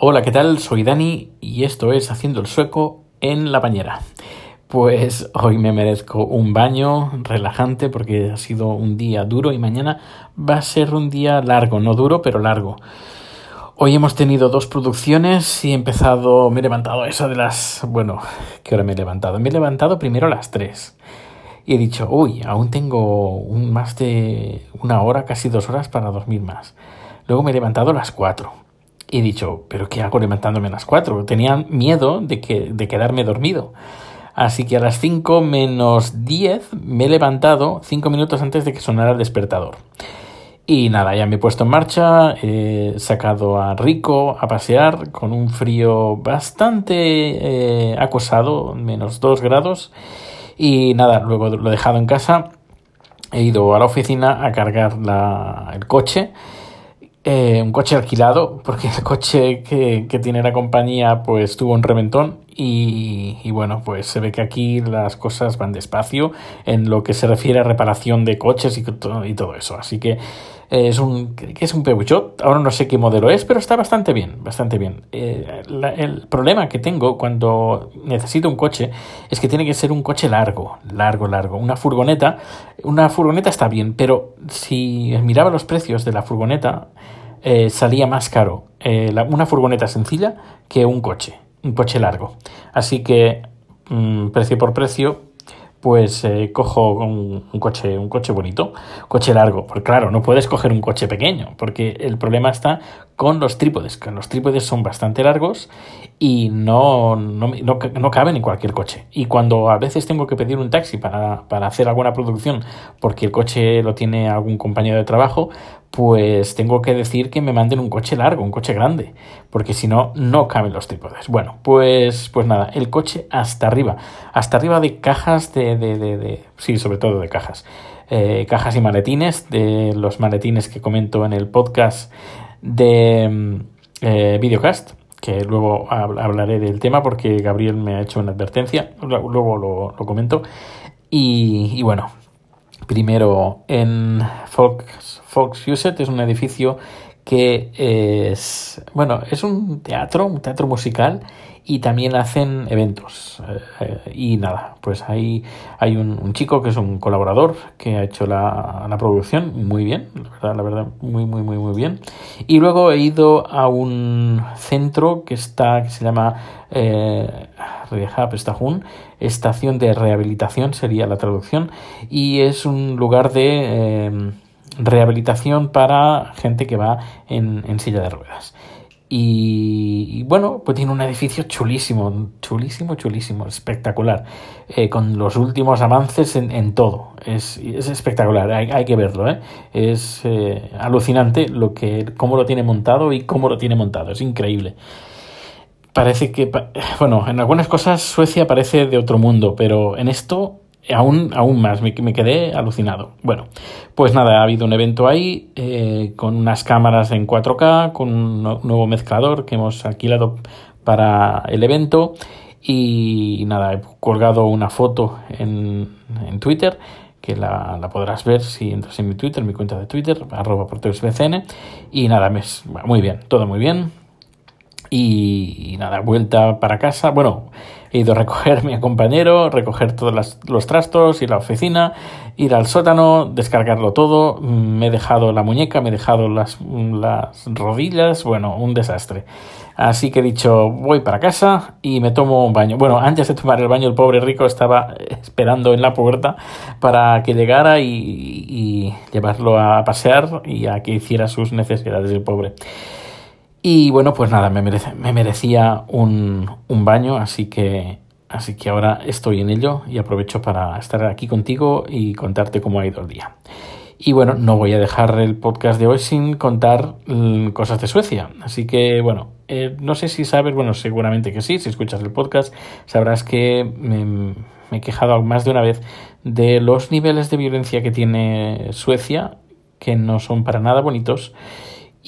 Hola, ¿qué tal? Soy Dani y esto es Haciendo el Sueco en la bañera. Pues hoy me merezco un baño relajante porque ha sido un día duro y mañana va a ser un día largo, no duro, pero largo. Hoy hemos tenido dos producciones y he empezado, me he levantado eso de las... Bueno, ¿qué hora me he levantado? Me he levantado primero a las 3 y he dicho, uy, aún tengo un, más de una hora, casi dos horas para dormir más. Luego me he levantado a las 4 y he dicho, ¿pero qué hago levantándome a las 4? Tenía miedo de, que, de quedarme dormido. Así que a las 5 menos 10 me he levantado 5 minutos antes de que sonara el despertador. Y nada, ya me he puesto en marcha, he sacado a Rico a pasear con un frío bastante eh, acosado, menos 2 grados. Y nada, luego lo he dejado en casa, he ido a la oficina a cargar la, el coche eh, un coche alquilado, porque el coche que, que, tiene la compañía pues tuvo un reventón y, y, bueno, pues se ve que aquí las cosas van despacio en lo que se refiere a reparación de coches y, y todo eso. Así que es un, que es un Peugeot, ahora no sé qué modelo es, pero está bastante bien, bastante bien. Eh, el problema que tengo cuando necesito un coche es que tiene que ser un coche largo, largo, largo. Una furgoneta, una furgoneta está bien, pero si miraba los precios de la furgoneta, eh, salía más caro eh, una furgoneta sencilla que un coche, un coche largo. Así que, mm, precio por precio, pues eh, cojo un, coche, un coche bonito, coche largo. Porque claro, no puedes coger un coche pequeño, porque el problema está con los trípodes, que los trípodes son bastante largos y no, no, no, no, caben en cualquier coche. Y cuando a veces tengo que pedir un taxi para, para hacer alguna producción porque el coche lo tiene algún compañero de trabajo, pues tengo que decir que me manden un coche largo, un coche grande, porque si no, no caben los trípodes. Bueno, pues, pues nada, el coche hasta arriba, hasta arriba de cajas de, de, de, de sí, sobre todo de cajas, eh, cajas y maletines, de los maletines que comento en el podcast de mm, eh, Videocast, que luego hablaré del tema porque Gabriel me ha hecho una advertencia, luego lo, lo comento. Y, y bueno, primero en Fox, Fox Uset, es un edificio que es, bueno, es un teatro, un teatro musical y también hacen eventos. Eh, y nada, pues ahí hay un, un, chico que es un colaborador que ha hecho la, la, producción muy bien, la verdad, la verdad, muy, muy, muy, muy bien. Y luego he ido a un centro que está, que se llama eh, estación de rehabilitación sería la traducción, y es un lugar de eh, rehabilitación para gente que va en, en silla de ruedas. Y, bueno, pues tiene un edificio chulísimo, chulísimo, chulísimo, espectacular, eh, con los últimos avances en, en todo. Es, es, espectacular, hay, hay, que verlo, ¿eh? es eh, alucinante lo que, cómo lo tiene montado y cómo lo tiene montado, es increíble. Parece que, bueno, en algunas cosas Suecia parece de otro mundo, pero en esto aún, aún más, me, quedé alucinado. Bueno, pues nada, ha habido un evento ahí eh, con unas cámaras en 4K, con un nuevo mezclador que hemos alquilado para el evento. Y nada, he colgado una foto en, en Twitter que la, la, podrás ver si entras en mi Twitter, mi cuenta de Twitter, arroba y nada, me, muy bien, todo muy bien y, y nada, vuelta para casa, bueno He ido a recoger a mi compañero, recoger todos los trastos, a la oficina, ir al sótano, descargarlo todo. Me he dejado la muñeca, me he dejado las, las rodillas, bueno, un desastre. Así que he dicho, voy para casa y me tomo un baño. Bueno, antes de tomar el baño, el pobre rico estaba esperando en la puerta para que llegara y, y llevarlo a pasear y a que hiciera sus necesidades, el pobre. Y bueno, pues nada, me, merece, me merecía un, un, baño, así que, así que ahora estoy en ello y aprovecho para estar aquí contigo y contarte cómo ha ido el día. Y bueno, no voy a dejar el podcast de hoy sin contar mm, cosas de Suecia. Así que bueno, eh, no sé si sabes, bueno, seguramente que sí, si escuchas el podcast, sabrás que me, me he quejado más de una vez de los niveles de violencia que tiene Suecia, que no son para nada bonitos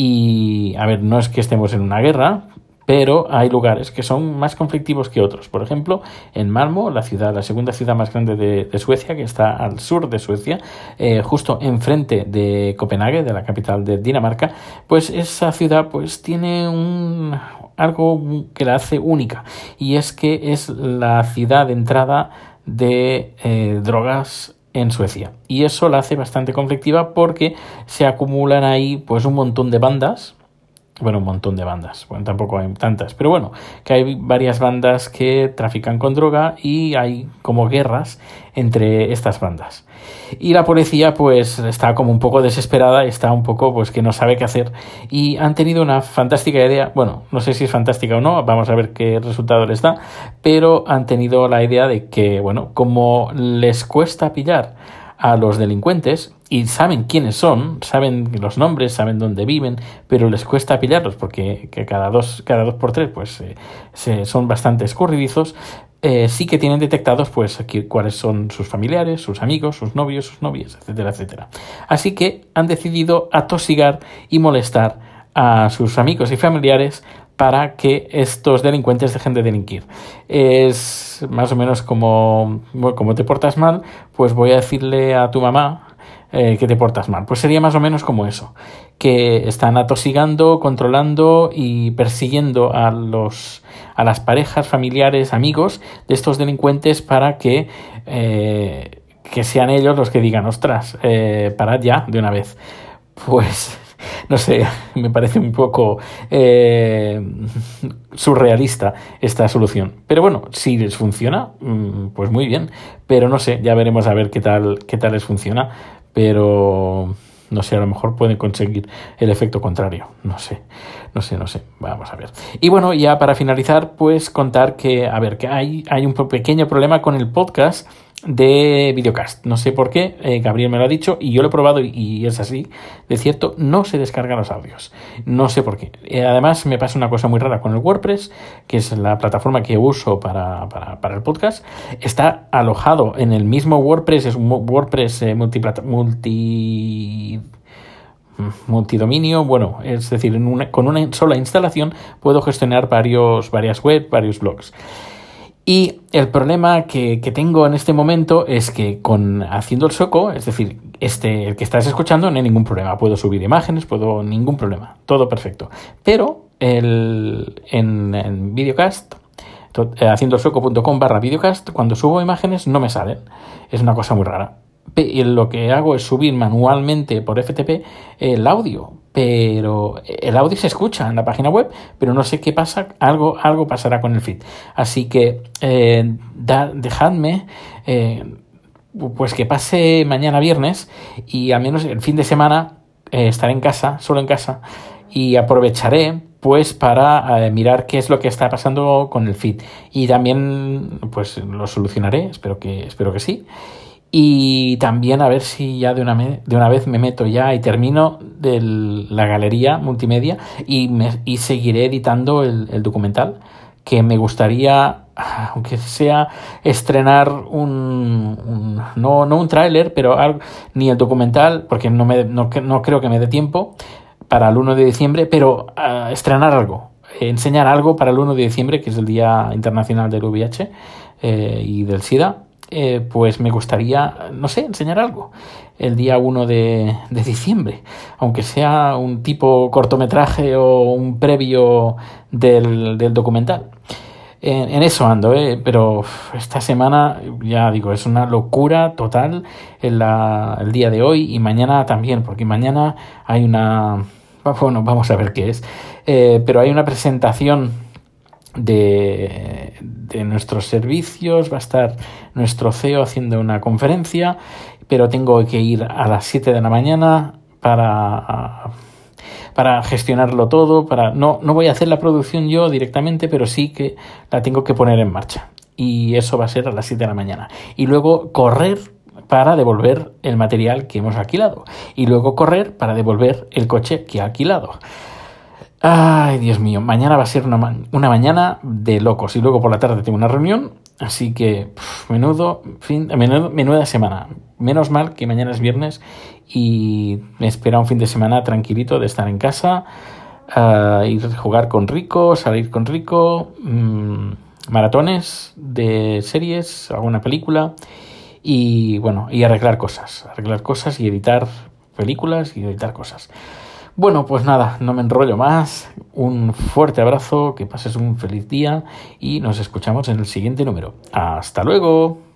y, a ver, no es que estemos en una guerra, pero hay lugares que son más conflictivos que otros. Por ejemplo, en Malmo, la ciudad, la segunda ciudad más grande de, Suecia, que está al sur de Suecia, eh, justo enfrente de Copenhague, de la capital de Dinamarca, pues esa ciudad pues tiene un, algo que la hace única y es que es la ciudad de entrada de eh, drogas en Suecia. Y eso la hace bastante conflictiva porque se acumulan ahí pues un montón de bandas bueno, un montón de bandas, bueno, tampoco hay tantas, pero bueno, que hay varias bandas que trafican con droga y hay como guerras entre estas bandas. Y la policía pues está como un poco desesperada, está un poco pues que no sabe qué hacer y han tenido una fantástica idea, bueno, no sé si es fantástica o no, vamos a ver qué resultado les da, pero han tenido la idea de que, bueno, como les cuesta pillar a los delincuentes y saben quiénes son, saben los nombres, saben dónde viven, pero les cuesta pillarlos porque cada dos, cada dos por tres pues eh, son bastante escurridizos. Eh, sí que tienen detectados pues aquí, cuáles son sus familiares, sus amigos, sus novios, sus novias, etcétera, etcétera. Así que han decidido atosigar y molestar a sus amigos y familiares para que estos delincuentes dejen de delinquir. Es más o menos como, como te portas mal, pues voy a decirle a tu mamá eh, que te portas mal. Pues sería más o menos como eso, que están atosigando, controlando y persiguiendo a los a las parejas, familiares, amigos de estos delincuentes para que eh, que sean ellos los que digan, ostras, eh, parad ya de una vez. Pues no sé, me parece un poco eh, surrealista esta solución. Pero bueno, si les funciona, mm, pues muy bien. Pero no sé, ya veremos a ver qué tal, qué tal les funciona. Pero no sé, a lo mejor pueden conseguir el efecto contrario. No sé, no sé, no sé. Vamos a ver. Y bueno, ya para finalizar, pues contar que, a ver, que hay, hay un pequeño problema con el podcast de videocast. No sé por qué, eh, Gabriel me lo ha dicho y yo lo he probado y, es así. De cierto, no se descargan los audios. No sé por qué. Eh, además, me pasa una cosa muy rara con el WordPress, que es la plataforma que uso para, para, el podcast. Está alojado en el mismo WordPress, es un WordPress eh, multi multidominio, bueno, es decir, con una sola instalación puedo gestionar varios, varias web, varios blogs. Y el problema que, tengo en este momento es que con haciendo el soco, es decir, este, el que estás escuchando, no hay ningún problema. Puedo subir imágenes, puedo ningún problema. Todo perfecto. Pero el, en, en videocast, eh, haciendo soco.com barra videocast, cuando subo imágenes no me salen. Es una cosa muy rara. Lo que hago es subir manualmente por FTP el audio, pero el audio se escucha en la página web, pero no sé qué pasa, algo, algo pasará con el feed. Así que eh, dejadme eh, pues que pase mañana viernes y al menos el fin de semana eh, estaré en casa, solo en casa, y aprovecharé pues para mirar qué es lo que está pasando con el feed. Y también pues lo solucionaré, espero que espero que sí y también a ver si ya de una, de una vez me meto ya y termino de la galería multimedia y, me, y seguiré editando el, documental que me gustaría, aunque sea estrenar un, no, no un tráiler, pero ni el documental, porque no, me, no, no, creo que me dé tiempo para el 1 de diciembre, pero ah, estrenar algo, enseñar algo para el 1 de diciembre, que es el Día Internacional del VIH eh, y del SIDA, eh, pues me gustaría, no sé, enseñar algo el día 1 de, diciembre, aunque sea un tipo cortometraje o un previo del, documental. En, eso ando, eh, pero esta semana, ya digo, es una locura total el, el día de hoy y mañana también, porque mañana hay una, bueno, vamos a ver qué es, eh, pero hay una presentación de, de nuestros servicios, va a estar nuestro CEO haciendo una conferencia, pero tengo que ir a las 7 de la mañana para, para gestionarlo todo, para no, no voy a hacer la producción yo directamente, pero sí que la tengo que poner en marcha. Y eso va a ser a las 7 de la mañana. Y luego correr para devolver el material que hemos alquilado. Y luego correr para devolver el coche que ha alquilado. Ay, Dios mío, mañana va a ser una, mañana de locos y luego por la tarde tengo una reunión, así que menudo fin, menuda semana. Menos mal que mañana es viernes y me espera un fin de semana tranquilito de estar en casa, uh, ir a jugar con Rico, salir con Rico, mm, maratones de series, alguna película y bueno, y arreglar cosas, arreglar cosas y editar películas y editar cosas. Bueno, pues nada, no me enrollo más. Un fuerte abrazo, que pases un feliz día y nos escuchamos en el siguiente número. Hasta luego.